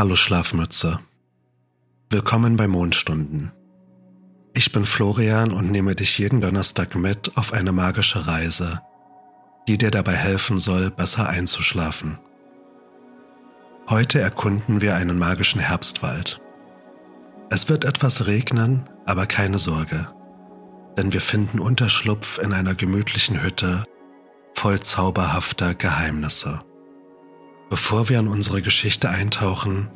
Hallo Schlafmütze. Willkommen bei Mondstunden. Ich bin Florian und nehme dich jeden Donnerstag mit auf eine magische Reise, die dir dabei helfen soll, besser einzuschlafen. Heute erkunden wir einen magischen Herbstwald. Es wird etwas regnen, aber keine Sorge, denn wir finden Unterschlupf in einer gemütlichen Hütte voll zauberhafter Geheimnisse. Bevor wir in unsere Geschichte eintauchen,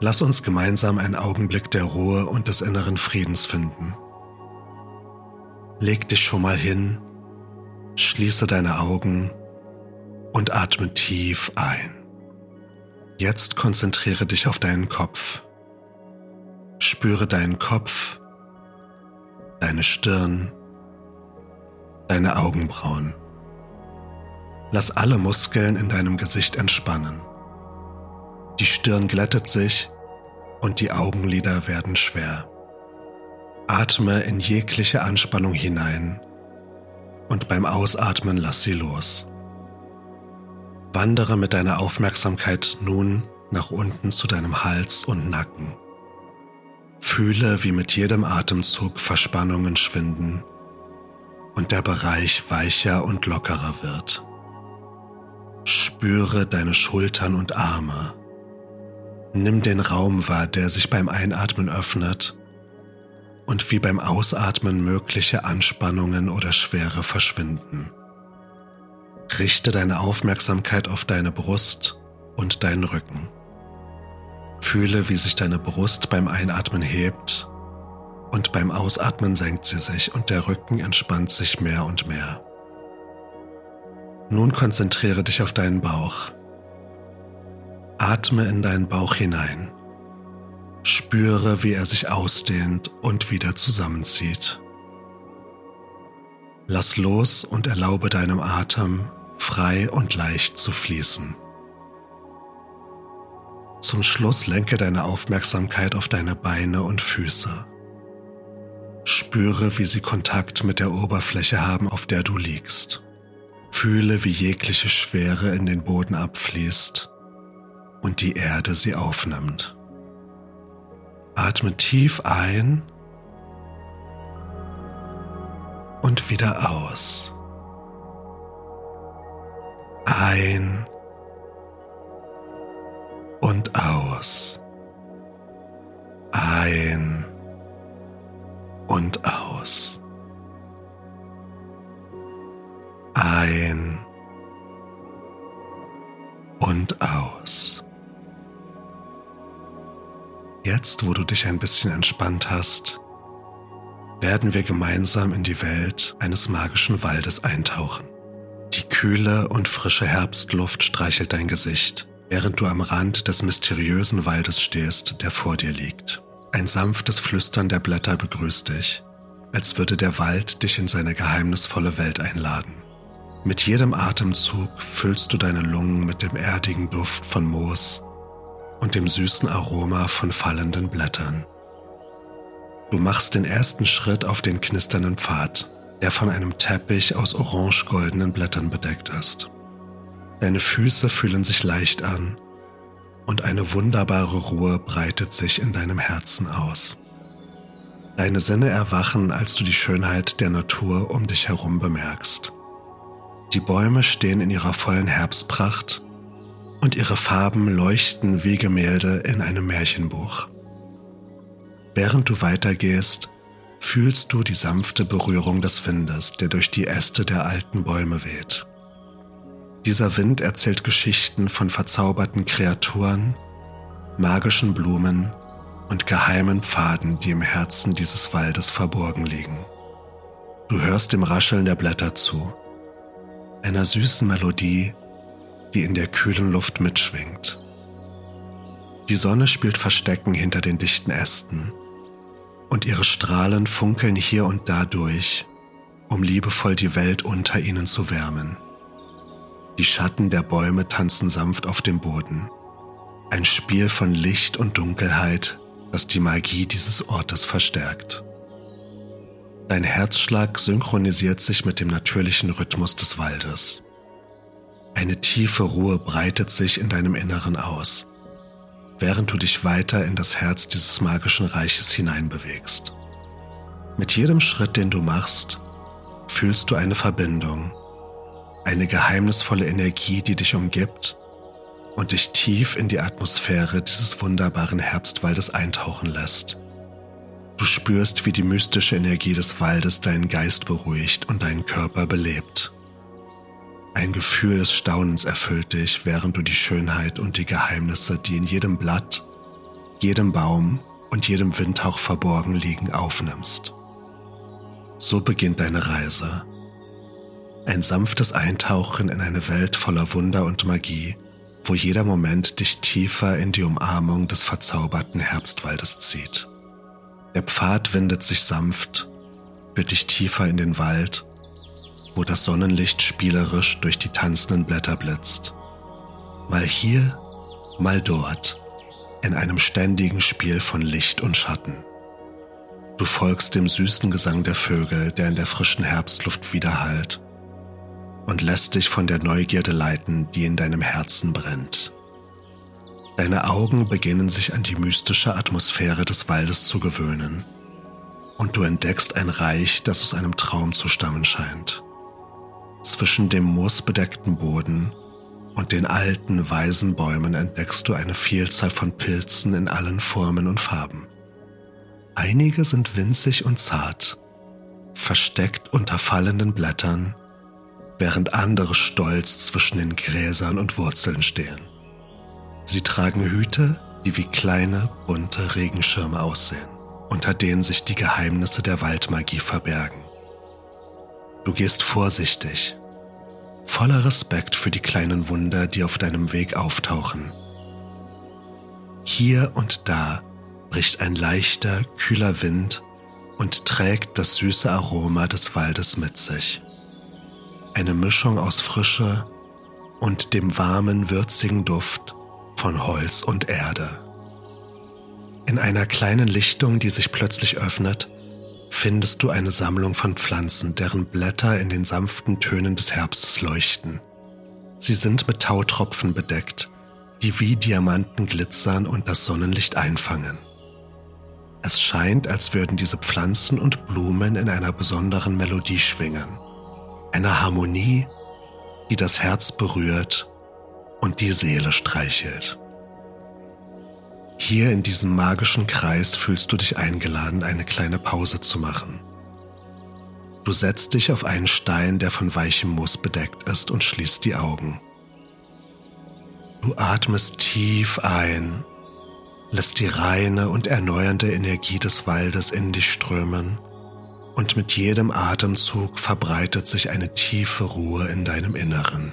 lass uns gemeinsam einen Augenblick der Ruhe und des inneren Friedens finden. Leg dich schon mal hin, schließe deine Augen und atme tief ein. Jetzt konzentriere dich auf deinen Kopf. Spüre deinen Kopf, deine Stirn, deine Augenbrauen. Lass alle Muskeln in deinem Gesicht entspannen. Die Stirn glättet sich und die Augenlider werden schwer. Atme in jegliche Anspannung hinein und beim Ausatmen lass sie los. Wandere mit deiner Aufmerksamkeit nun nach unten zu deinem Hals und Nacken. Fühle, wie mit jedem Atemzug Verspannungen schwinden und der Bereich weicher und lockerer wird. Spüre deine Schultern und Arme. Nimm den Raum wahr, der sich beim Einatmen öffnet und wie beim Ausatmen mögliche Anspannungen oder Schwere verschwinden. Richte deine Aufmerksamkeit auf deine Brust und deinen Rücken. Fühle, wie sich deine Brust beim Einatmen hebt und beim Ausatmen senkt sie sich und der Rücken entspannt sich mehr und mehr. Nun konzentriere dich auf deinen Bauch. Atme in deinen Bauch hinein. Spüre, wie er sich ausdehnt und wieder zusammenzieht. Lass los und erlaube deinem Atem frei und leicht zu fließen. Zum Schluss lenke deine Aufmerksamkeit auf deine Beine und Füße. Spüre, wie sie Kontakt mit der Oberfläche haben, auf der du liegst. Fühle, wie jegliche Schwere in den Boden abfließt und die Erde sie aufnimmt. Atme tief ein und wieder aus. Ein und aus. Ein und aus. Ein und aus. Jetzt, wo du dich ein bisschen entspannt hast, werden wir gemeinsam in die Welt eines magischen Waldes eintauchen. Die kühle und frische Herbstluft streichelt dein Gesicht, während du am Rand des mysteriösen Waldes stehst, der vor dir liegt. Ein sanftes Flüstern der Blätter begrüßt dich, als würde der Wald dich in seine geheimnisvolle Welt einladen. Mit jedem Atemzug füllst du deine Lungen mit dem erdigen Duft von Moos und dem süßen Aroma von fallenden Blättern. Du machst den ersten Schritt auf den knisternden Pfad, der von einem Teppich aus orange-goldenen Blättern bedeckt ist. Deine Füße fühlen sich leicht an und eine wunderbare Ruhe breitet sich in deinem Herzen aus. Deine Sinne erwachen, als du die Schönheit der Natur um dich herum bemerkst. Die Bäume stehen in ihrer vollen Herbstpracht und ihre Farben leuchten wie Gemälde in einem Märchenbuch. Während du weitergehst, fühlst du die sanfte Berührung des Windes, der durch die Äste der alten Bäume weht. Dieser Wind erzählt Geschichten von verzauberten Kreaturen, magischen Blumen und geheimen Pfaden, die im Herzen dieses Waldes verborgen liegen. Du hörst dem Rascheln der Blätter zu einer süßen Melodie, die in der kühlen Luft mitschwingt. Die Sonne spielt Verstecken hinter den dichten Ästen und ihre Strahlen funkeln hier und da durch, um liebevoll die Welt unter ihnen zu wärmen. Die Schatten der Bäume tanzen sanft auf dem Boden. Ein Spiel von Licht und Dunkelheit, das die Magie dieses Ortes verstärkt. Dein Herzschlag synchronisiert sich mit dem natürlichen Rhythmus des Waldes. Eine tiefe Ruhe breitet sich in deinem Inneren aus. während du dich weiter in das Herz dieses magischen Reiches hineinbewegst. Mit jedem Schritt, den du machst, fühlst du eine Verbindung, eine geheimnisvolle Energie, die dich umgibt und dich tief in die Atmosphäre dieses wunderbaren Herbstwaldes eintauchen lässt. Du spürst, wie die mystische Energie des Waldes deinen Geist beruhigt und deinen Körper belebt. Ein Gefühl des Staunens erfüllt dich, während du die Schönheit und die Geheimnisse, die in jedem Blatt, jedem Baum und jedem Windhauch verborgen liegen, aufnimmst. So beginnt deine Reise. Ein sanftes Eintauchen in eine Welt voller Wunder und Magie, wo jeder Moment dich tiefer in die Umarmung des verzauberten Herbstwaldes zieht. Der Pfad windet sich sanft, führt dich tiefer in den Wald wo das Sonnenlicht spielerisch durch die tanzenden Blätter blitzt. Mal hier, mal dort, in einem ständigen Spiel von Licht und Schatten. Du folgst dem süßen Gesang der Vögel, der in der frischen Herbstluft widerhallt, und lässt dich von der Neugierde leiten, die in deinem Herzen brennt. Deine Augen beginnen sich an die mystische Atmosphäre des Waldes zu gewöhnen, und du entdeckst ein Reich, das aus einem Traum zu stammen scheint. Zwischen dem moosbedeckten Boden und den alten, weisen Bäumen entdeckst du eine Vielzahl von Pilzen in allen Formen und Farben. Einige sind winzig und zart, versteckt unter fallenden Blättern, während andere stolz zwischen den Gräsern und Wurzeln stehen. Sie tragen Hüte, die wie kleine, bunte Regenschirme aussehen, unter denen sich die Geheimnisse der Waldmagie verbergen. Du gehst vorsichtig, voller Respekt für die kleinen Wunder, die auf deinem Weg auftauchen. Hier und da bricht ein leichter, kühler Wind und trägt das süße Aroma des Waldes mit sich. Eine Mischung aus Frische und dem warmen, würzigen Duft von Holz und Erde. In einer kleinen Lichtung, die sich plötzlich öffnet, findest du eine Sammlung von Pflanzen, deren Blätter in den sanften Tönen des Herbstes leuchten. Sie sind mit Tautropfen bedeckt, die wie Diamanten glitzern und das Sonnenlicht einfangen. Es scheint, als würden diese Pflanzen und Blumen in einer besonderen Melodie schwingen, einer Harmonie, die das Herz berührt und die Seele streichelt. Hier in diesem magischen Kreis fühlst du dich eingeladen, eine kleine Pause zu machen. Du setzt dich auf einen Stein, der von weichem Moos bedeckt ist, und schließt die Augen. Du atmest tief ein, lässt die reine und erneuernde Energie des Waldes in dich strömen und mit jedem Atemzug verbreitet sich eine tiefe Ruhe in deinem Inneren.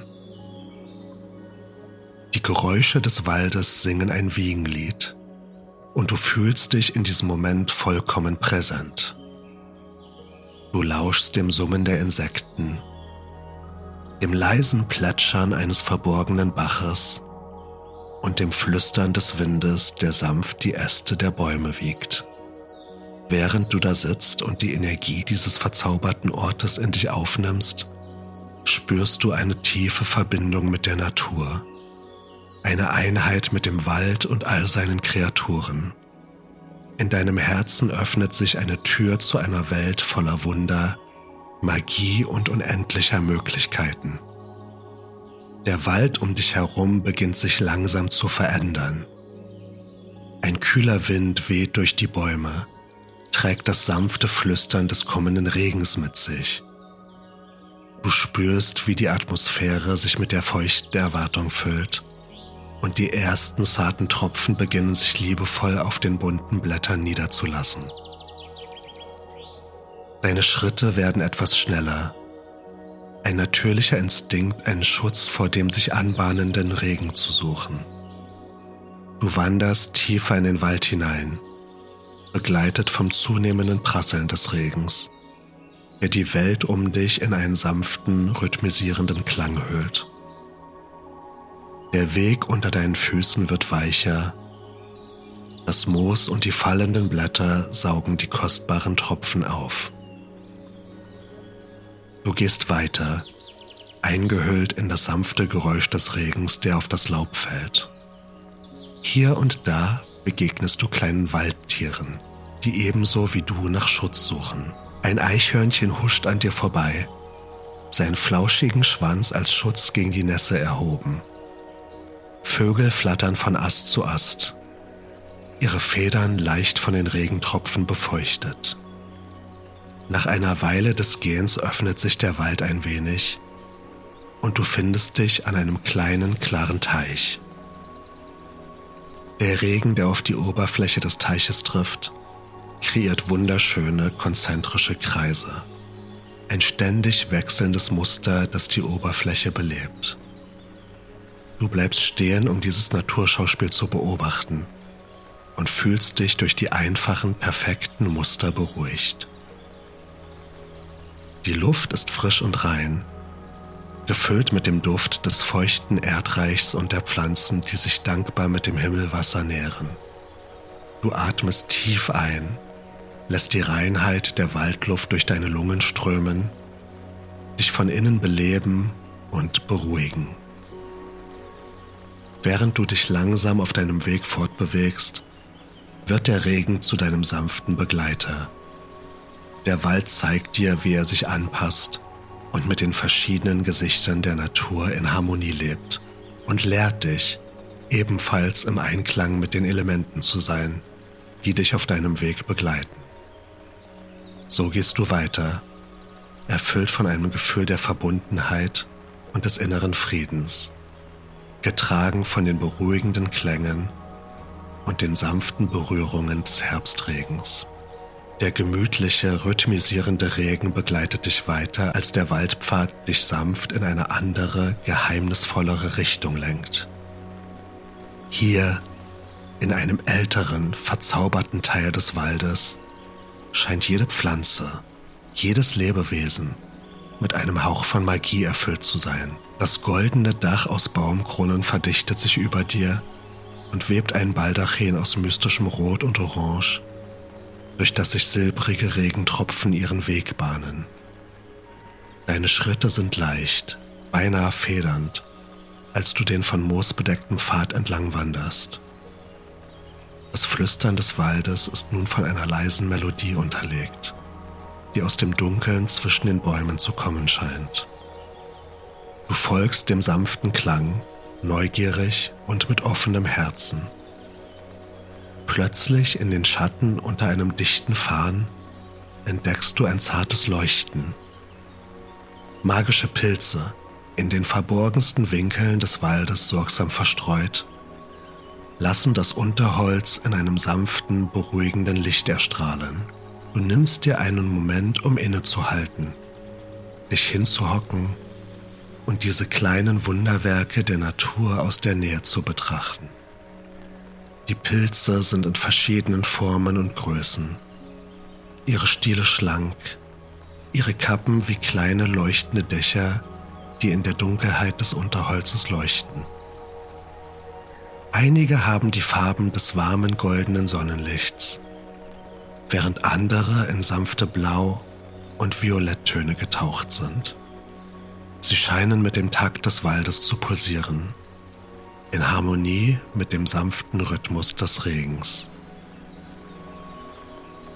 Die Geräusche des Waldes singen ein Wiegenlied und du fühlst dich in diesem Moment vollkommen präsent. Du lauschst dem Summen der Insekten, dem leisen Plätschern eines verborgenen Baches und dem Flüstern des Windes, der sanft die Äste der Bäume wiegt. Während du da sitzt und die Energie dieses verzauberten Ortes in dich aufnimmst, spürst du eine tiefe Verbindung mit der Natur eine Einheit mit dem Wald und all seinen Kreaturen. In deinem Herzen öffnet sich eine Tür zu einer Welt voller Wunder, Magie und unendlicher Möglichkeiten. Der Wald um dich herum beginnt sich langsam zu verändern. Ein kühler Wind weht durch die Bäume, trägt das sanfte Flüstern des kommenden Regens mit sich. Du spürst, wie die Atmosphäre sich mit der feuchten Erwartung füllt und die ersten zarten Tropfen beginnen sich liebevoll auf den bunten Blättern niederzulassen. Deine Schritte werden etwas schneller. Ein natürlicher Instinkt, einen Schutz vor dem sich anbahnenden Regen zu suchen. Du wanderst tiefer in den Wald hinein, begleitet vom zunehmenden Prasseln des Regens, der die Welt um dich in einen sanften, rhythmisierenden Klang hüllt. Der Weg unter deinen Füßen wird weicher. Das Moos und die fallenden Blätter saugen die kostbaren Tropfen auf. Du gehst weiter, eingehüllt in das sanfte Geräusch des Regens, der auf das Laub fällt. Hier und da begegnest du kleinen Waldtieren, die ebenso wie du nach Schutz suchen. Ein Eichhörnchen huscht an dir vorbei, seinen flauschigen Schwanz als Schutz gegen die Nässe erhoben. Vögel flattern von Ast zu Ast, ihre Federn leicht von den Regentropfen befeuchtet. Nach einer Weile des Gehens öffnet sich der Wald ein wenig und du findest dich an einem kleinen, klaren Teich. Der Regen, der auf die Oberfläche des Teiches trifft, kreiert wunderschöne konzentrische Kreise. Ein ständig wechselndes Muster, das die Oberfläche belebt. Du bleibst stehen, um dieses Naturschauspiel zu beobachten und fühlst dich durch die einfachen, perfekten Muster beruhigt. Die Luft ist frisch und rein, gefüllt mit dem Duft des feuchten Erdreichs und der Pflanzen, die sich dankbar mit dem Himmelwasser nähren. Du atmest tief ein, lässt die Reinheit der Waldluft durch deine Lungen strömen, dich von innen beleben und beruhigen. Während du dich langsam auf deinem Weg fortbewegst, wird der Regen zu deinem sanften Begleiter. Der Wald zeigt dir, wie er sich anpasst und mit den verschiedenen Gesichtern der Natur in Harmonie lebt und lehrt dich, ebenfalls im Einklang mit den Elementen zu sein, die dich auf deinem Weg begleiten. So gehst du weiter, erfüllt von einem Gefühl der Verbundenheit und des inneren Friedens getragen von den beruhigenden Klängen und den sanften Berührungen des Herbstregens. Der gemütliche, rhythmisierende Regen begleitet dich weiter, als der Waldpfad dich sanft in eine andere, geheimnisvollere Richtung lenkt. Hier, in einem älteren, verzauberten Teil des Waldes, scheint jede Pflanze, jedes Lebewesen mit einem Hauch von Magie erfüllt zu sein. Das goldene Dach aus Baumkronen verdichtet sich über dir und webt ein Baldachin aus mystischem Rot und Orange, durch das sich silbrige Regentropfen ihren Weg bahnen. Deine Schritte sind leicht, beinahe federnd, als du den von Moos bedeckten Pfad entlang wanderst. Das Flüstern des Waldes ist nun von einer leisen Melodie unterlegt, die aus dem Dunkeln zwischen den Bäumen zu kommen scheint. Du folgst dem sanften Klang, neugierig und mit offenem Herzen. Plötzlich in den Schatten unter einem dichten Farn entdeckst du ein zartes Leuchten. Magische Pilze, in den verborgensten Winkeln des Waldes sorgsam verstreut, lassen das Unterholz in einem sanften, beruhigenden Licht erstrahlen. Du nimmst dir einen Moment, um innezuhalten, dich hinzuhocken und diese kleinen Wunderwerke der Natur aus der Nähe zu betrachten. Die Pilze sind in verschiedenen Formen und Größen, ihre Stiele schlank, ihre Kappen wie kleine leuchtende Dächer, die in der Dunkelheit des Unterholzes leuchten. Einige haben die Farben des warmen goldenen Sonnenlichts, während andere in sanfte Blau- und Violetttöne getaucht sind. Sie scheinen mit dem Takt des Waldes zu pulsieren, in Harmonie mit dem sanften Rhythmus des Regens.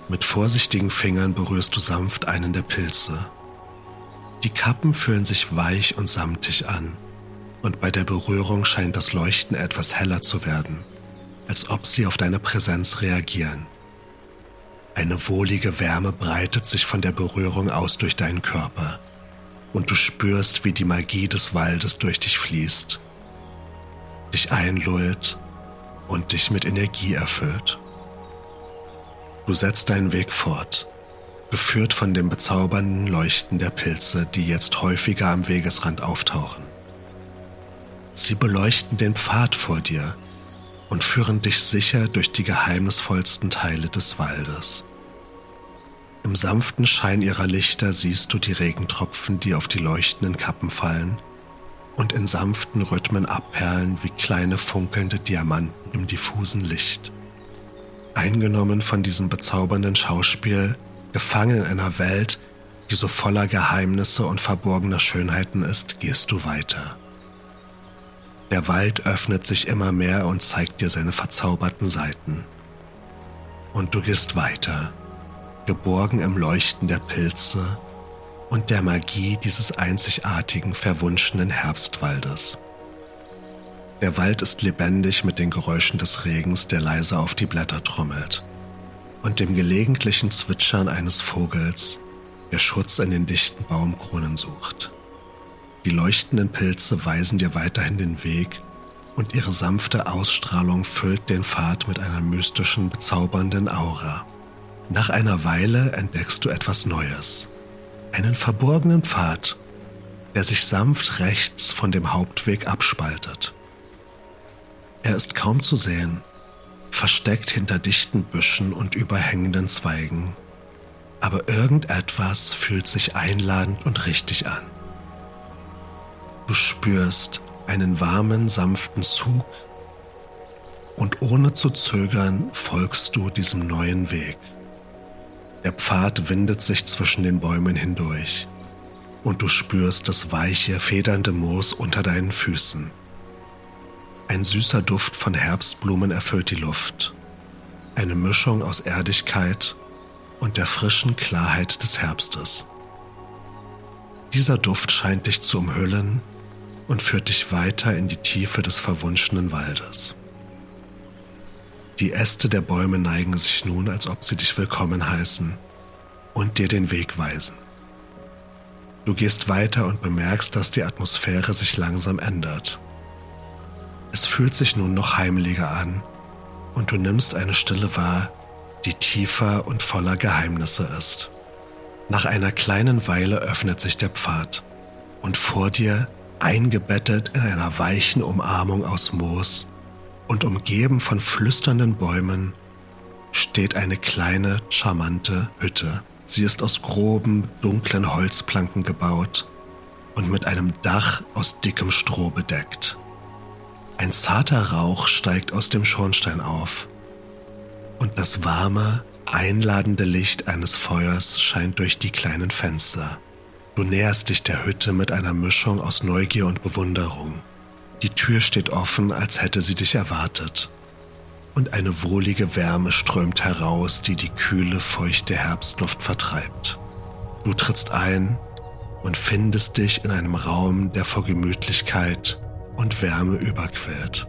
Mit vorsichtigen Fingern berührst du sanft einen der Pilze. Die Kappen fühlen sich weich und samtig an, und bei der Berührung scheint das Leuchten etwas heller zu werden, als ob sie auf deine Präsenz reagieren. Eine wohlige Wärme breitet sich von der Berührung aus durch deinen Körper und du spürst, wie die Magie des Waldes durch dich fließt, dich einlullt und dich mit Energie erfüllt. Du setzt deinen Weg fort, geführt von dem bezaubernden Leuchten der Pilze, die jetzt häufiger am Wegesrand auftauchen. Sie beleuchten den Pfad vor dir und führen dich sicher durch die geheimnisvollsten Teile des Waldes. Im sanften Schein ihrer Lichter siehst du die Regentropfen, die auf die leuchtenden Kappen fallen und in sanften Rhythmen abperlen wie kleine funkelnde Diamanten im diffusen Licht. Eingenommen von diesem bezaubernden Schauspiel, gefangen in einer Welt, die so voller Geheimnisse und verborgener Schönheiten ist, gehst du weiter. Der Wald öffnet sich immer mehr und zeigt dir seine verzauberten Seiten. Und du gehst weiter, geborgen im Leuchten der Pilze und der Magie dieses einzigartigen, verwunschenen Herbstwaldes. Der Wald ist lebendig mit den Geräuschen des Regens, der leise auf die Blätter trommelt, und dem gelegentlichen Zwitschern eines Vogels, der Schutz in den dichten Baumkronen sucht. Die leuchtenden Pilze weisen dir weiterhin den Weg und ihre sanfte Ausstrahlung füllt den Pfad mit einer mystischen, bezaubernden Aura. Nach einer Weile entdeckst du etwas Neues. Einen verborgenen Pfad, der sich sanft rechts von dem Hauptweg abspaltet. Er ist kaum zu sehen, versteckt hinter dichten Büschen und überhängenden Zweigen, aber irgendetwas fühlt sich einladend und richtig an. Du spürst einen warmen, sanften Zug und ohne zu zögern folgst du diesem neuen Weg. Der Pfad windet sich zwischen den Bäumen hindurch und du spürst das weiche, federnde Moos unter deinen Füßen. Ein süßer Duft von Herbstblumen erfüllt die Luft, eine Mischung aus Erdigkeit und der frischen Klarheit des Herbstes. Dieser Duft scheint dich zu umhüllen und führt dich weiter in die Tiefe des verwunschenen Waldes. Die Äste der Bäume neigen sich nun, als ob sie dich willkommen heißen und dir den Weg weisen. Du gehst weiter und bemerkst, dass die Atmosphäre sich langsam ändert. Es fühlt sich nun noch heimeliger an und du nimmst eine Stille wahr, die tiefer und voller Geheimnisse ist. Nach einer kleinen Weile öffnet sich der Pfad und vor dir, eingebettet in einer weichen Umarmung aus Moos und umgeben von flüsternden Bäumen, steht eine kleine, charmante Hütte. Sie ist aus groben, dunklen Holzplanken gebaut und mit einem Dach aus dickem Stroh bedeckt. Ein zarter Rauch steigt aus dem Schornstein auf und das warme, einladende Licht eines Feuers scheint durch die kleinen Fenster. Du näherst dich der Hütte mit einer Mischung aus Neugier und Bewunderung. Die Tür steht offen, als hätte sie dich erwartet. Und eine wohlige Wärme strömt heraus, die die kühle, feuchte Herbstluft vertreibt. Du trittst ein und findest dich in einem Raum, der vor Gemütlichkeit und Wärme überquillt.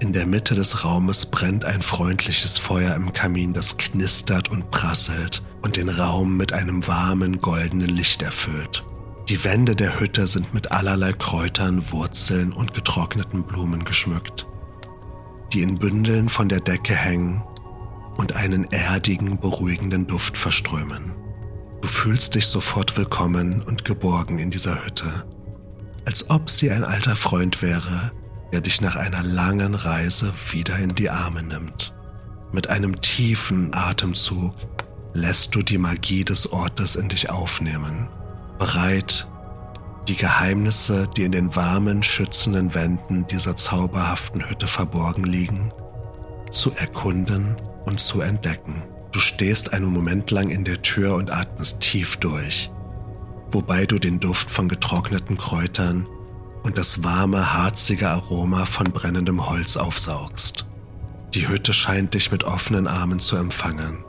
In der Mitte des Raumes brennt ein freundliches Feuer im Kamin, das knistert und prasselt und den Raum mit einem warmen, goldenen Licht erfüllt. Die Wände der Hütte sind mit allerlei Kräutern, Wurzeln und getrockneten Blumen geschmückt, die in Bündeln von der Decke hängen und einen erdigen, beruhigenden Duft verströmen. Du fühlst dich sofort willkommen und geborgen in dieser Hütte als ob sie ein alter Freund wäre, der dich nach einer langen Reise wieder in die Arme nimmt. Mit einem tiefen Atemzug lässt du die Magie des Ortes in dich aufnehmen, bereit, die Geheimnisse, die in den warmen, schützenden Wänden dieser zauberhaften Hütte verborgen liegen, zu erkunden und zu entdecken. Du stehst einen Moment lang in der Tür und atmest tief durch wobei du den Duft von getrockneten Kräutern und das warme, harzige Aroma von brennendem Holz aufsaugst. Die Hütte scheint dich mit offenen Armen zu empfangen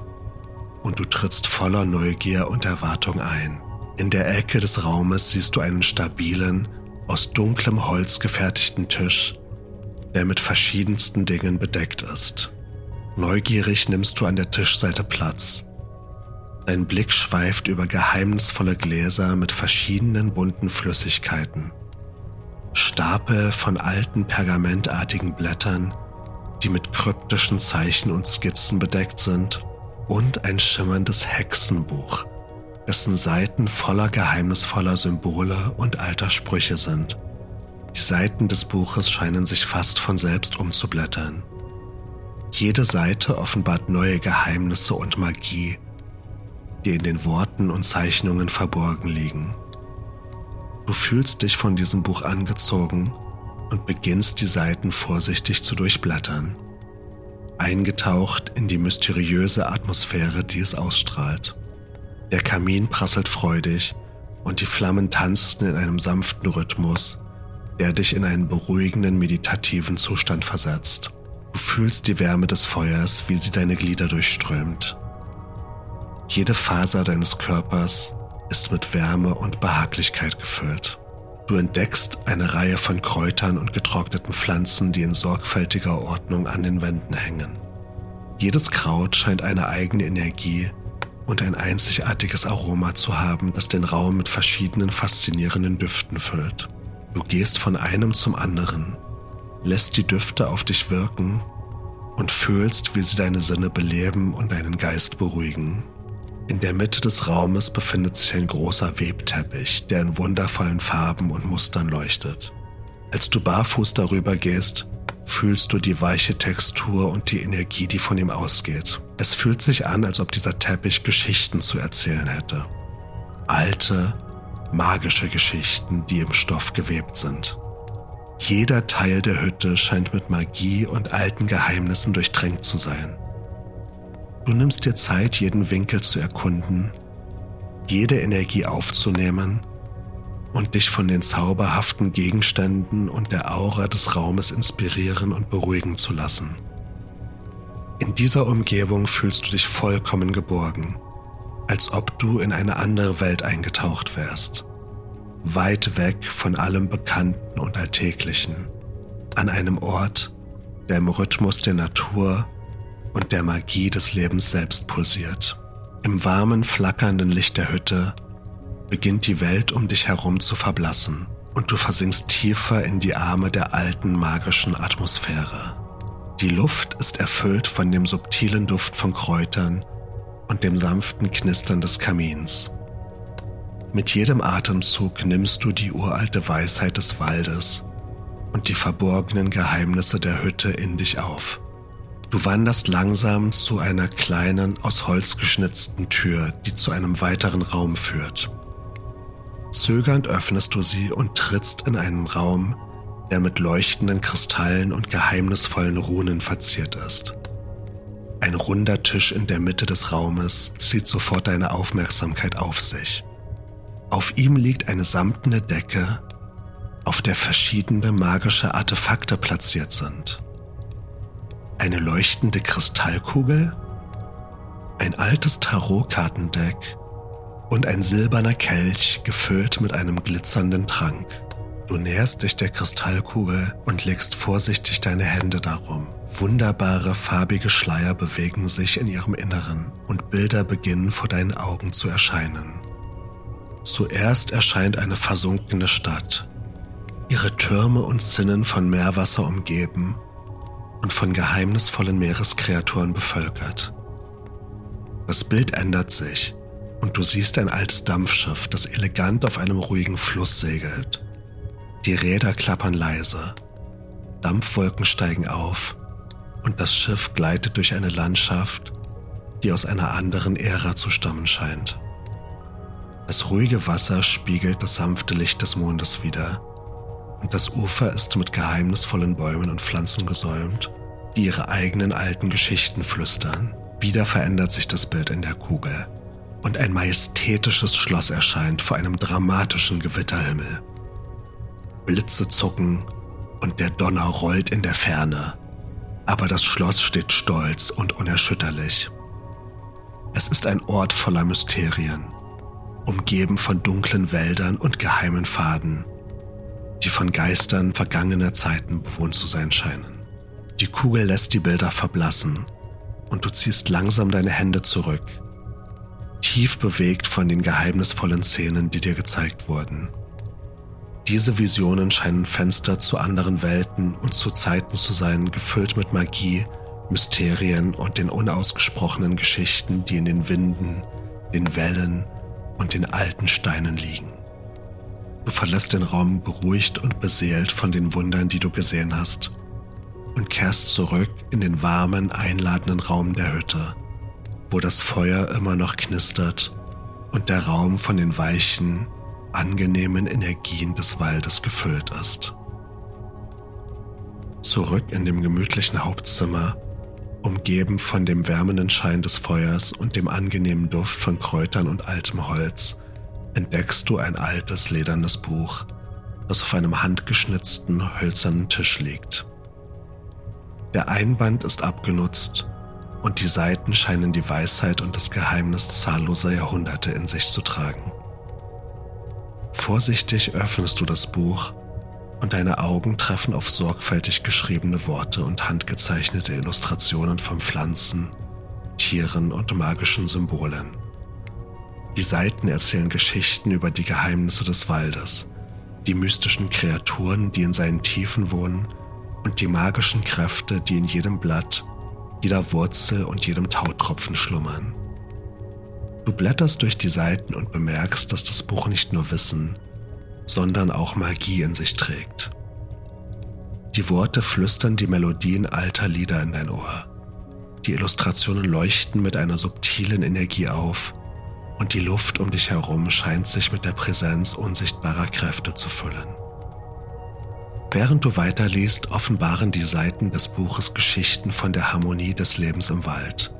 und du trittst voller Neugier und Erwartung ein. In der Ecke des Raumes siehst du einen stabilen, aus dunklem Holz gefertigten Tisch, der mit verschiedensten Dingen bedeckt ist. Neugierig nimmst du an der Tischseite Platz Dein Blick schweift über geheimnisvolle Gläser mit verschiedenen bunten Flüssigkeiten. Stapel von alten pergamentartigen Blättern, die mit kryptischen Zeichen und Skizzen bedeckt sind, und ein schimmerndes Hexenbuch, dessen Seiten voller geheimnisvoller Symbole und alter Sprüche sind. Die Seiten des Buches scheinen sich fast von selbst umzublättern. Jede Seite offenbart neue Geheimnisse und Magie, die in den Worten und Zeichnungen verborgen liegen. Du fühlst dich von diesem Buch angezogen und beginnst die Seiten vorsichtig zu durchblättern, eingetaucht in die mysteriöse Atmosphäre, die es ausstrahlt. Der Kamin prasselt freudig und die Flammen tanzen in einem sanften Rhythmus, der dich in einen beruhigenden meditativen Zustand versetzt. Du fühlst die Wärme des Feuers, wie sie deine Glieder durchströmt. Jede Faser deines Körpers ist mit Wärme und Behaglichkeit gefüllt. Du entdeckst eine Reihe von Kräutern und getrockneten Pflanzen, die in sorgfältiger Ordnung an den Wänden hängen. Jedes Kraut scheint eine eigene Energie und ein einzigartiges Aroma zu haben, das den Raum mit verschiedenen faszinierenden Düften füllt. Du gehst von einem zum anderen, lässt die Düfte auf dich wirken und fühlst, wie sie deine Sinne beleben und deinen Geist beruhigen. In der Mitte des Raumes befindet sich ein großer Webteppich, der in wundervollen Farben und Mustern leuchtet. Als du barfuß darüber gehst, fühlst du die weiche Textur und die Energie, die von ihm ausgeht. Es fühlt sich an, als ob dieser Teppich Geschichten zu erzählen hätte. Alte, magische Geschichten, die im Stoff gewebt sind. Jeder Teil der Hütte scheint mit Magie und alten Geheimnissen durchtränkt zu sein. Du nimmst dir Zeit, jeden Winkel zu erkunden, jede Energie aufzunehmen und dich von den zauberhaften Gegenständen und der Aura des Raumes inspirieren und beruhigen zu lassen. In dieser Umgebung fühlst du dich vollkommen geborgen, als ob du in eine andere Welt eingetaucht wärst, weit weg von allem Bekannten und Alltäglichen, an einem Ort, der im Rhythmus der Natur und der Magie des Lebens selbst pulsiert. Im warmen, flackernden Licht der Hütte beginnt die Welt um dich herum zu verblassen und du versinkst tiefer in die Arme der alten magischen Atmosphäre. Die Luft ist erfüllt von dem subtilen Duft von Kräutern und dem sanften Knistern des Kamins. Mit jedem Atemzug nimmst du die uralte Weisheit des Waldes und die verborgenen Geheimnisse der Hütte in dich auf. Du wanderst langsam zu einer kleinen, aus Holz geschnitzten Tür, die zu einem weiteren Raum führt. Zögernd öffnest du sie und trittst in einen Raum, der mit leuchtenden Kristallen und geheimnisvollen Runen verziert ist. Ein runder Tisch in der Mitte des Raumes zieht sofort deine Aufmerksamkeit auf sich. Auf ihm liegt eine samtene Decke, auf der verschiedene magische Artefakte platziert sind. Eine leuchtende Kristallkugel, ein altes Tarotkartendeck und ein silberner Kelch gefüllt mit einem glitzernden Trank. Du näherst dich der Kristallkugel und legst vorsichtig deine Hände darum. Wunderbare farbige Schleier bewegen sich in ihrem Inneren und Bilder beginnen vor deinen Augen zu erscheinen. Zuerst erscheint eine versunkene Stadt, ihre Türme und Zinnen von Meerwasser umgeben und von geheimnisvollen Meereskreaturen bevölkert. Das Bild ändert sich und du siehst ein altes Dampfschiff, das elegant auf einem ruhigen Fluss segelt. Die Räder klappern leise, Dampfwolken steigen auf und das Schiff gleitet durch eine Landschaft, die aus einer anderen Ära zu stammen scheint. Das ruhige Wasser spiegelt das sanfte Licht des Mondes wider und das Ufer ist mit geheimnisvollen Bäumen und Pflanzen gesäumt, die ihre eigenen alten Geschichten flüstern. Wieder verändert sich das Bild in der Kugel und ein majestätisches Schloss erscheint vor einem dramatischen Gewitterhimmel. Blitze zucken und der Donner rollt in der Ferne, aber das Schloss steht stolz und unerschütterlich. Es ist ein Ort voller Mysterien, umgeben von dunklen Wäldern und geheimen Pfaden, die von Geistern vergangener Zeiten bewohnt zu sein scheinen. Die Kugel lässt die Bilder verblassen und du ziehst langsam deine Hände zurück, tief bewegt von den geheimnisvollen Szenen, die dir gezeigt wurden. Diese Visionen scheinen Fenster zu anderen Welten und zu Zeiten zu sein, gefüllt mit Magie, Mysterien und den unausgesprochenen Geschichten, die in den Winden, den Wellen und den alten Steinen liegen. Du verlässt den Raum beruhigt und beseelt von den Wundern, die du gesehen hast, und kehrst zurück in den warmen, einladenden Raum der Hütte, wo das Feuer immer noch knistert und der Raum von den weichen, angenehmen Energien des Waldes gefüllt ist. Zurück in dem gemütlichen Hauptzimmer, umgeben von dem wärmenden Schein des Feuers und dem angenehmen Duft von Kräutern und altem Holz, entdeckst du ein altes ledernes Buch, das auf einem handgeschnitzten hölzernen Tisch liegt. Der Einband ist abgenutzt und die Seiten scheinen die Weisheit und das Geheimnis zahlloser Jahrhunderte in sich zu tragen. Vorsichtig öffnest du das Buch und deine Augen treffen auf sorgfältig geschriebene Worte und handgezeichnete Illustrationen von Pflanzen, Tieren und magischen Symbolen. Die Seiten erzählen Geschichten über die Geheimnisse des Waldes, die mystischen Kreaturen, die in seinen Tiefen wohnen und die magischen Kräfte, die in jedem Blatt, jeder Wurzel und jedem Tautropfen schlummern. Du blätterst durch die Seiten und bemerkst, dass das Buch nicht nur Wissen, sondern auch Magie in sich trägt. Die Worte flüstern die Melodien alter Lieder in dein Ohr. Die Illustrationen leuchten mit einer subtilen Energie auf und die Luft um dich herum scheint sich mit der Präsenz unsichtbarer Kräfte zu füllen. Während du weiterliest, offenbaren die Seiten des Buches Geschichten von der Harmonie des Lebens im Wald,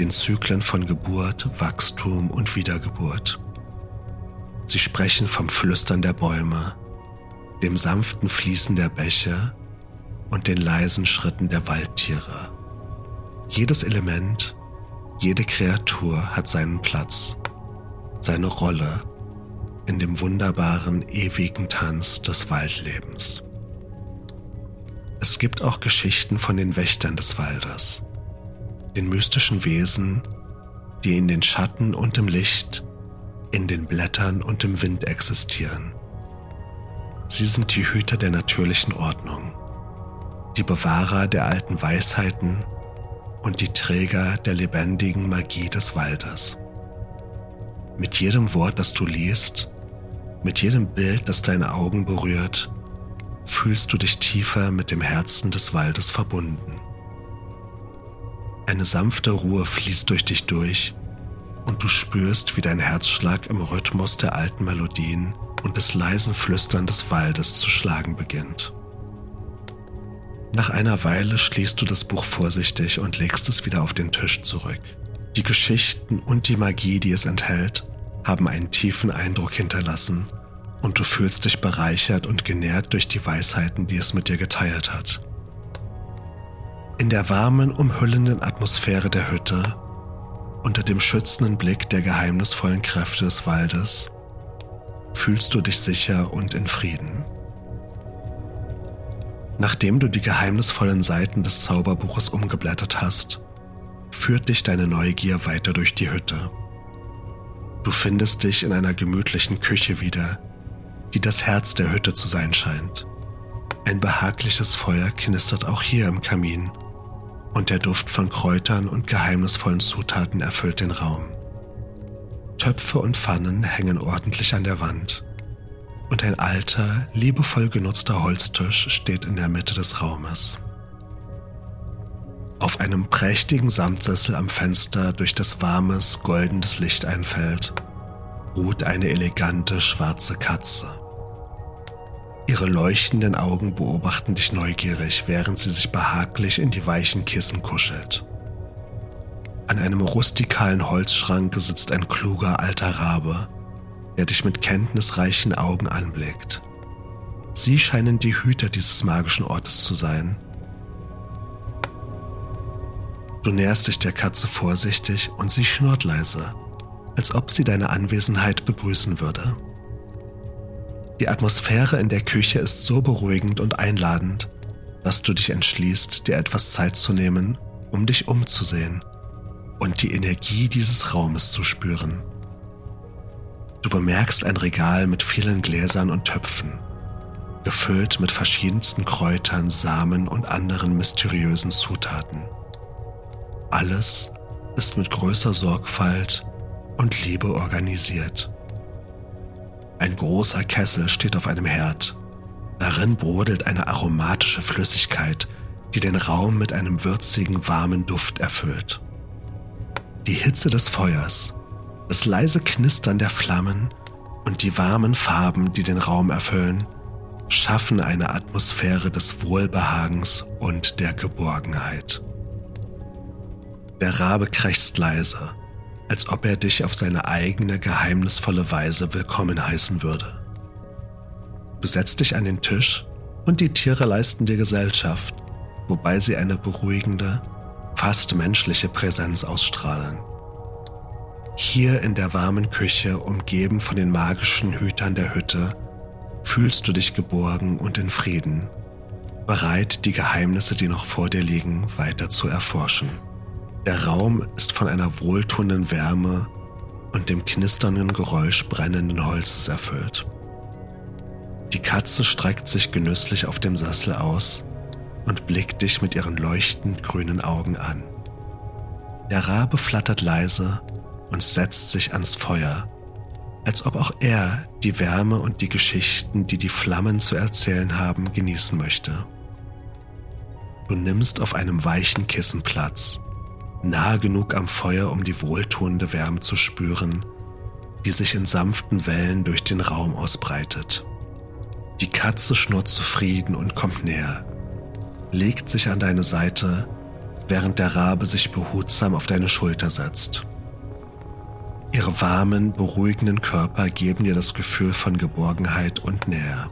den Zyklen von Geburt, Wachstum und Wiedergeburt. Sie sprechen vom Flüstern der Bäume, dem sanften Fließen der Bäche und den leisen Schritten der Waldtiere. Jedes Element, jede Kreatur hat seinen Platz, seine Rolle in dem wunderbaren, ewigen Tanz des Waldlebens. Es gibt auch Geschichten von den Wächtern des Waldes, den mystischen Wesen, die in den Schatten und im Licht, in den Blättern und im Wind existieren. Sie sind die Hüter der natürlichen Ordnung, die Bewahrer der alten Weisheiten und die Träger der lebendigen Magie des Waldes. Mit jedem Wort, das du liest, mit jedem Bild, das deine Augen berührt, fühlst du dich tiefer mit dem Herzen des Waldes verbunden. Eine sanfte Ruhe fließt durch dich durch und du spürst, wie dein Herzschlag im Rhythmus der alten Melodien und des leisen Flüstern des Waldes zu schlagen beginnt. Nach einer Weile schließt du das Buch vorsichtig und legst es wieder auf den Tisch zurück. Die Geschichten und die Magie, die es enthält, haben einen tiefen Eindruck hinterlassen und du fühlst dich bereichert und genährt durch die Weisheiten, die es mit dir geteilt hat. In der warmen, umhüllenden Atmosphäre der Hütte, unter dem schützenden Blick der geheimnisvollen Kräfte des Waldes, fühlst du dich sicher und in Frieden. Nachdem du die geheimnisvollen Seiten des Zauberbuches umgeblättert hast, führt dich deine Neugier weiter durch die Hütte. Du findest dich in einer gemütlichen Küche wieder, die das Herz der Hütte zu sein scheint. Ein behagliches Feuer knistert auch hier im Kamin und der Duft von Kräutern und geheimnisvollen Zutaten erfüllt den Raum. Töpfe und Pfannen hängen ordentlich an der Wand und ein alter, liebevoll genutzter Holztisch steht in der Mitte des Raumes. Auf einem prächtigen Samtsessel am Fenster, durch das warmes, goldenes Licht einfällt, ruht eine elegante schwarze Katze. Ihre leuchtenden Augen beobachten dich neugierig, während sie sich behaglich in die weichen Kissen kuschelt. An einem rustikalen Holzschrank sitzt ein kluger alter Rabe, der dich mit kenntnisreichen Augen anblickt. Sie scheinen die Hüter dieses magischen Ortes zu sein – Du näherst dich der Katze vorsichtig und sie schnurrt leise, als ob sie deine Anwesenheit begrüßen würde. Die Atmosphäre in der Küche ist so beruhigend und einladend, dass du dich entschließt, dir etwas Zeit zu nehmen, um dich umzusehen und die Energie dieses Raumes zu spüren. Du bemerkst ein Regal mit vielen Gläsern und Töpfen, gefüllt mit verschiedensten Kräutern, Samen und anderen mysteriösen Zutaten. Alles ist mit größer Sorgfalt und Liebe organisiert. Ein großer Kessel steht auf einem Herd. Darin brodelt eine aromatische Flüssigkeit, die den Raum mit einem würzigen, warmen Duft erfüllt. Die Hitze des Feuers, das leise Knistern der Flammen und die warmen Farben, die den Raum erfüllen, schaffen eine Atmosphäre des Wohlbehagens und der Geborgenheit. Der Rabe krächzt leise, als ob er dich auf seine eigene geheimnisvolle Weise willkommen heißen würde. Du setzt dich an den Tisch und die Tiere leisten dir Gesellschaft, wobei sie eine beruhigende, fast menschliche Präsenz ausstrahlen. Hier in der warmen Küche, umgeben von den magischen Hütern der Hütte, fühlst du dich geborgen und in Frieden, bereit, die Geheimnisse, die noch vor dir liegen, weiter zu erforschen. Der Raum ist von einer wohltuenden Wärme und dem knisternden Geräusch brennenden Holzes erfüllt. Die Katze streckt sich genüsslich auf dem Sessel aus und blickt dich mit ihren leuchtend grünen Augen an. Der Rabe flattert leise und setzt sich ans Feuer, als ob auch er die Wärme und die Geschichten, die die Flammen zu erzählen haben, genießen möchte. Du nimmst auf einem weichen Kissen Platz, nahe genug am Feuer, um die wohltuende Wärme zu spüren, die sich in sanften Wellen durch den Raum ausbreitet. Die Katze schnurrt zufrieden und kommt näher, legt sich an deine Seite, während der Rabe sich behutsam auf deine Schulter setzt. Ihre warmen, beruhigenden Körper geben dir das Gefühl von Geborgenheit und Nähe.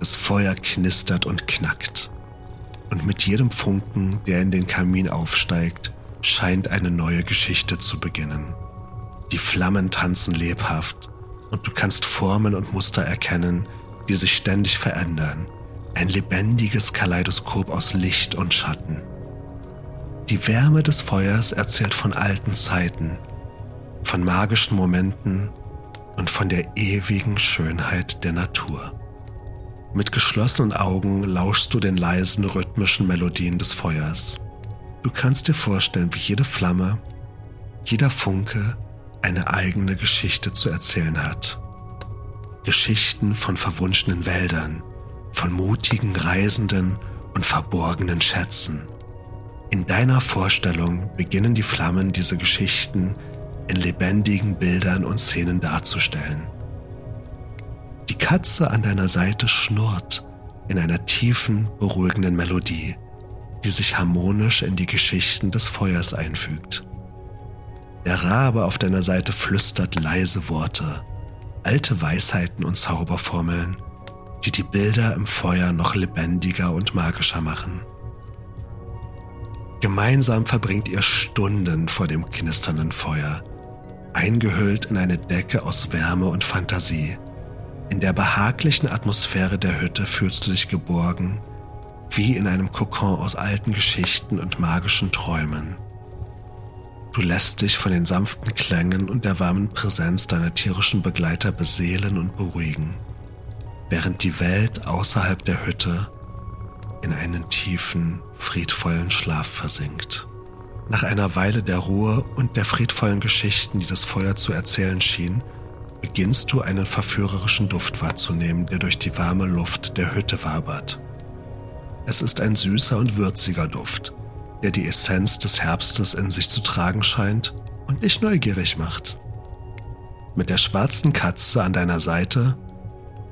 Das Feuer knistert und knackt. Und mit jedem Funken, der in den Kamin aufsteigt, scheint eine neue Geschichte zu beginnen. Die Flammen tanzen lebhaft und du kannst Formen und Muster erkennen, die sich ständig verändern. Ein lebendiges Kaleidoskop aus Licht und Schatten. Die Wärme des Feuers erzählt von alten Zeiten, von magischen Momenten und von der ewigen Schönheit der Natur. Mit geschlossenen Augen lauschst du den leisen rhythmischen Melodien des Feuers. Du kannst dir vorstellen, wie jede Flamme, jeder Funke eine eigene Geschichte zu erzählen hat. Geschichten von verwunschenen Wäldern, von mutigen Reisenden und verborgenen Schätzen. In deiner Vorstellung beginnen die Flammen diese Geschichten in lebendigen Bildern und Szenen darzustellen. Die Katze an deiner Seite schnurrt in einer tiefen, beruhigenden Melodie, die sich harmonisch in die Geschichten des Feuers einfügt. Der Rabe auf deiner Seite flüstert leise Worte, alte Weisheiten und Zauberformeln, die die Bilder im Feuer noch lebendiger und magischer machen. Gemeinsam verbringt ihr Stunden vor dem knisternden Feuer, eingehüllt in eine Decke aus Wärme und Fantasie. In der behaglichen Atmosphäre der Hütte fühlst du dich geborgen, wie in einem Kokon aus alten Geschichten und magischen Träumen. Du lässt dich von den sanften Klängen und der warmen Präsenz deiner tierischen Begleiter beseelen und beruhigen, während die Welt außerhalb der Hütte in einen tiefen, friedvollen Schlaf versinkt. Nach einer Weile der Ruhe und der friedvollen Geschichten, die das Feuer zu erzählen schien, beginnst du einen verführerischen Duft wahrzunehmen, der durch die warme Luft der Hütte wabert. Es ist ein süßer und würziger Duft, der die Essenz des Herbstes in sich zu tragen scheint und dich neugierig macht. Mit der schwarzen Katze an deiner Seite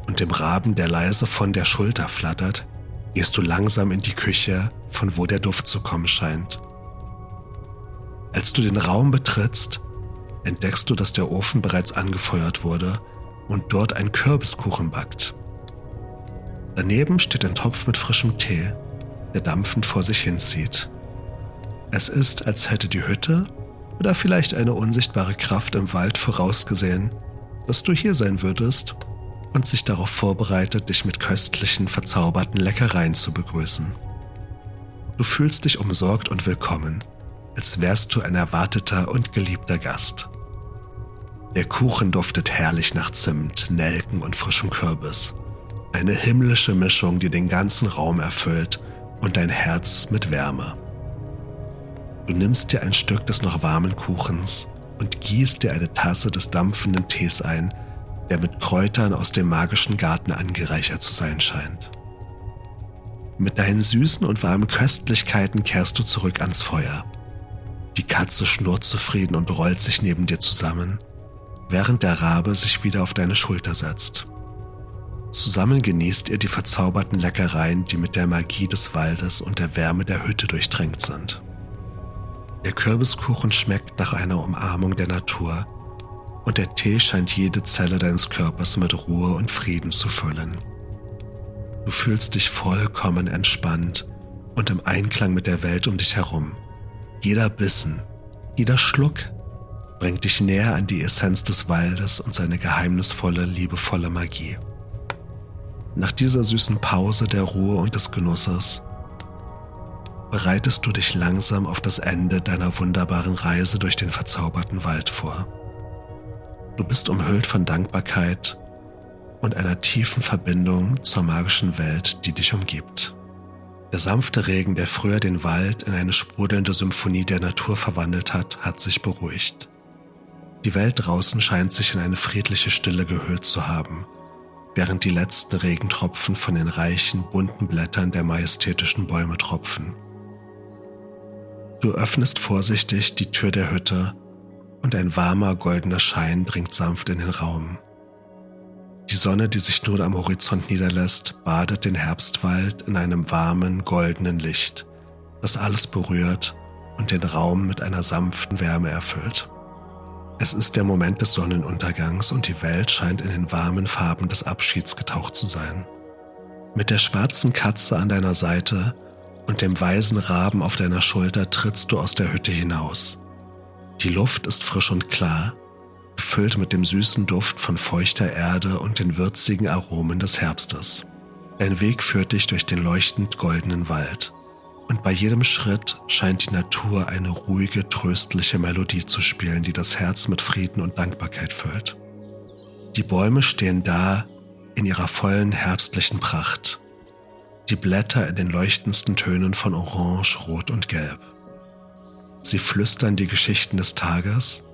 und dem Raben, der leise von der Schulter flattert, gehst du langsam in die Küche, von wo der Duft zu kommen scheint. Als du den Raum betrittst, entdeckst du, dass der Ofen bereits angefeuert wurde und dort ein Kürbiskuchen backt. Daneben steht ein Topf mit frischem Tee, der dampfend vor sich hinzieht. Es ist, als hätte die Hütte oder vielleicht eine unsichtbare Kraft im Wald vorausgesehen, dass du hier sein würdest und sich darauf vorbereitet, dich mit köstlichen, verzauberten Leckereien zu begrüßen. Du fühlst dich umsorgt und willkommen als wärst du ein erwarteter und geliebter Gast. Der Kuchen duftet herrlich nach Zimt, Nelken und frischem Kürbis. Eine himmlische Mischung, die den ganzen Raum erfüllt und dein Herz mit Wärme. Du nimmst dir ein Stück des noch warmen Kuchens und gießt dir eine Tasse des dampfenden Tees ein, der mit Kräutern aus dem magischen Garten angereichert zu sein scheint. Mit deinen süßen und warmen Köstlichkeiten kehrst du zurück ans Feuer. Die Katze schnurrt zufrieden und rollt sich neben dir zusammen, während der Rabe sich wieder auf deine Schulter setzt. Zusammen genießt ihr die verzauberten Leckereien, die mit der Magie des Waldes und der Wärme der Hütte durchtränkt sind. Der Kürbiskuchen schmeckt nach einer Umarmung der Natur und der Tee scheint jede Zelle deines Körpers mit Ruhe und Frieden zu füllen. Du fühlst dich vollkommen entspannt und im Einklang mit der Welt um dich herum. Jeder Bissen, jeder Schluck bringt dich näher an die Essenz des Waldes und seine geheimnisvolle, liebevolle Magie. Nach dieser süßen Pause der Ruhe und des Genusses bereitest du dich langsam auf das Ende deiner wunderbaren Reise durch den verzauberten Wald vor. Du bist umhüllt von Dankbarkeit und einer tiefen Verbindung zur magischen Welt, die dich umgibt. Der sanfte Regen, der früher den Wald in eine sprudelnde Symphonie der Natur verwandelt hat, hat sich beruhigt. Die Welt draußen scheint sich in eine friedliche Stille gehüllt zu haben, während die letzten Regentropfen von den reichen, bunten Blättern der majestätischen Bäume tropfen. Du öffnest vorsichtig die Tür der Hütte und ein warmer goldener Schein dringt sanft in den Raum. Die Sonne, die sich nun am Horizont niederlässt, badet den Herbstwald in einem warmen, goldenen Licht, das alles berührt und den Raum mit einer sanften Wärme erfüllt. Es ist der Moment des Sonnenuntergangs und die Welt scheint in den warmen Farben des Abschieds getaucht zu sein. Mit der schwarzen Katze an deiner Seite und dem weisen Raben auf deiner Schulter trittst du aus der Hütte hinaus. Die Luft ist frisch und klar, gefüllt mit dem süßen Duft von feuchter Erde und den würzigen Aromen des Herbstes. Dein Weg führt dich durch den leuchtend goldenen Wald, und bei jedem Schritt scheint die Natur eine ruhige, tröstliche Melodie zu spielen, die das Herz mit Frieden und Dankbarkeit füllt. Die Bäume stehen da in ihrer vollen herbstlichen Pracht, die Blätter in den leuchtendsten Tönen von Orange, Rot und Gelb. Sie flüstern die Geschichten des Tages,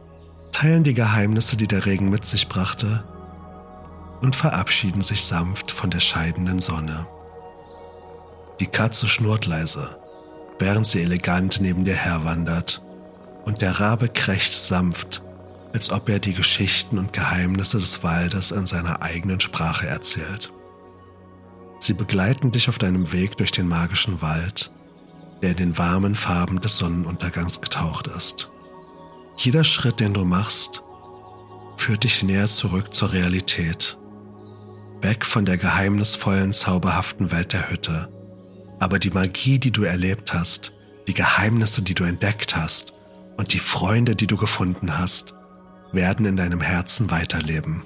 teilen die Geheimnisse, die der Regen mit sich brachte, und verabschieden sich sanft von der scheidenden Sonne. Die Katze schnurrt leise, während sie elegant neben dir herwandert, und der Rabe krächzt sanft, als ob er die Geschichten und Geheimnisse des Waldes in seiner eigenen Sprache erzählt. Sie begleiten dich auf deinem Weg durch den magischen Wald, der in den warmen Farben des Sonnenuntergangs getaucht ist. Jeder Schritt, den du machst, führt dich näher zurück zur Realität, weg von der geheimnisvollen, zauberhaften Welt der Hütte. Aber die Magie, die du erlebt hast, die Geheimnisse, die du entdeckt hast und die Freunde, die du gefunden hast, werden in deinem Herzen weiterleben.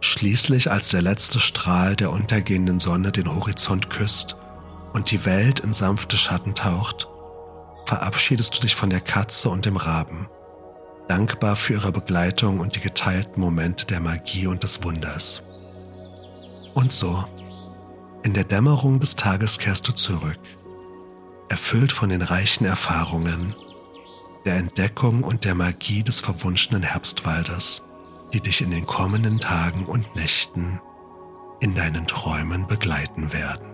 Schließlich, als der letzte Strahl der untergehenden Sonne den Horizont küsst und die Welt in sanfte Schatten taucht, verabschiedest du dich von der Katze und dem Raben, dankbar für ihre Begleitung und die geteilten Momente der Magie und des Wunders. Und so, in der Dämmerung des Tages kehrst du zurück, erfüllt von den reichen Erfahrungen, der Entdeckung und der Magie des verwunschenen Herbstwaldes die dich in den kommenden Tagen und Nächten in deinen Träumen begleiten werden.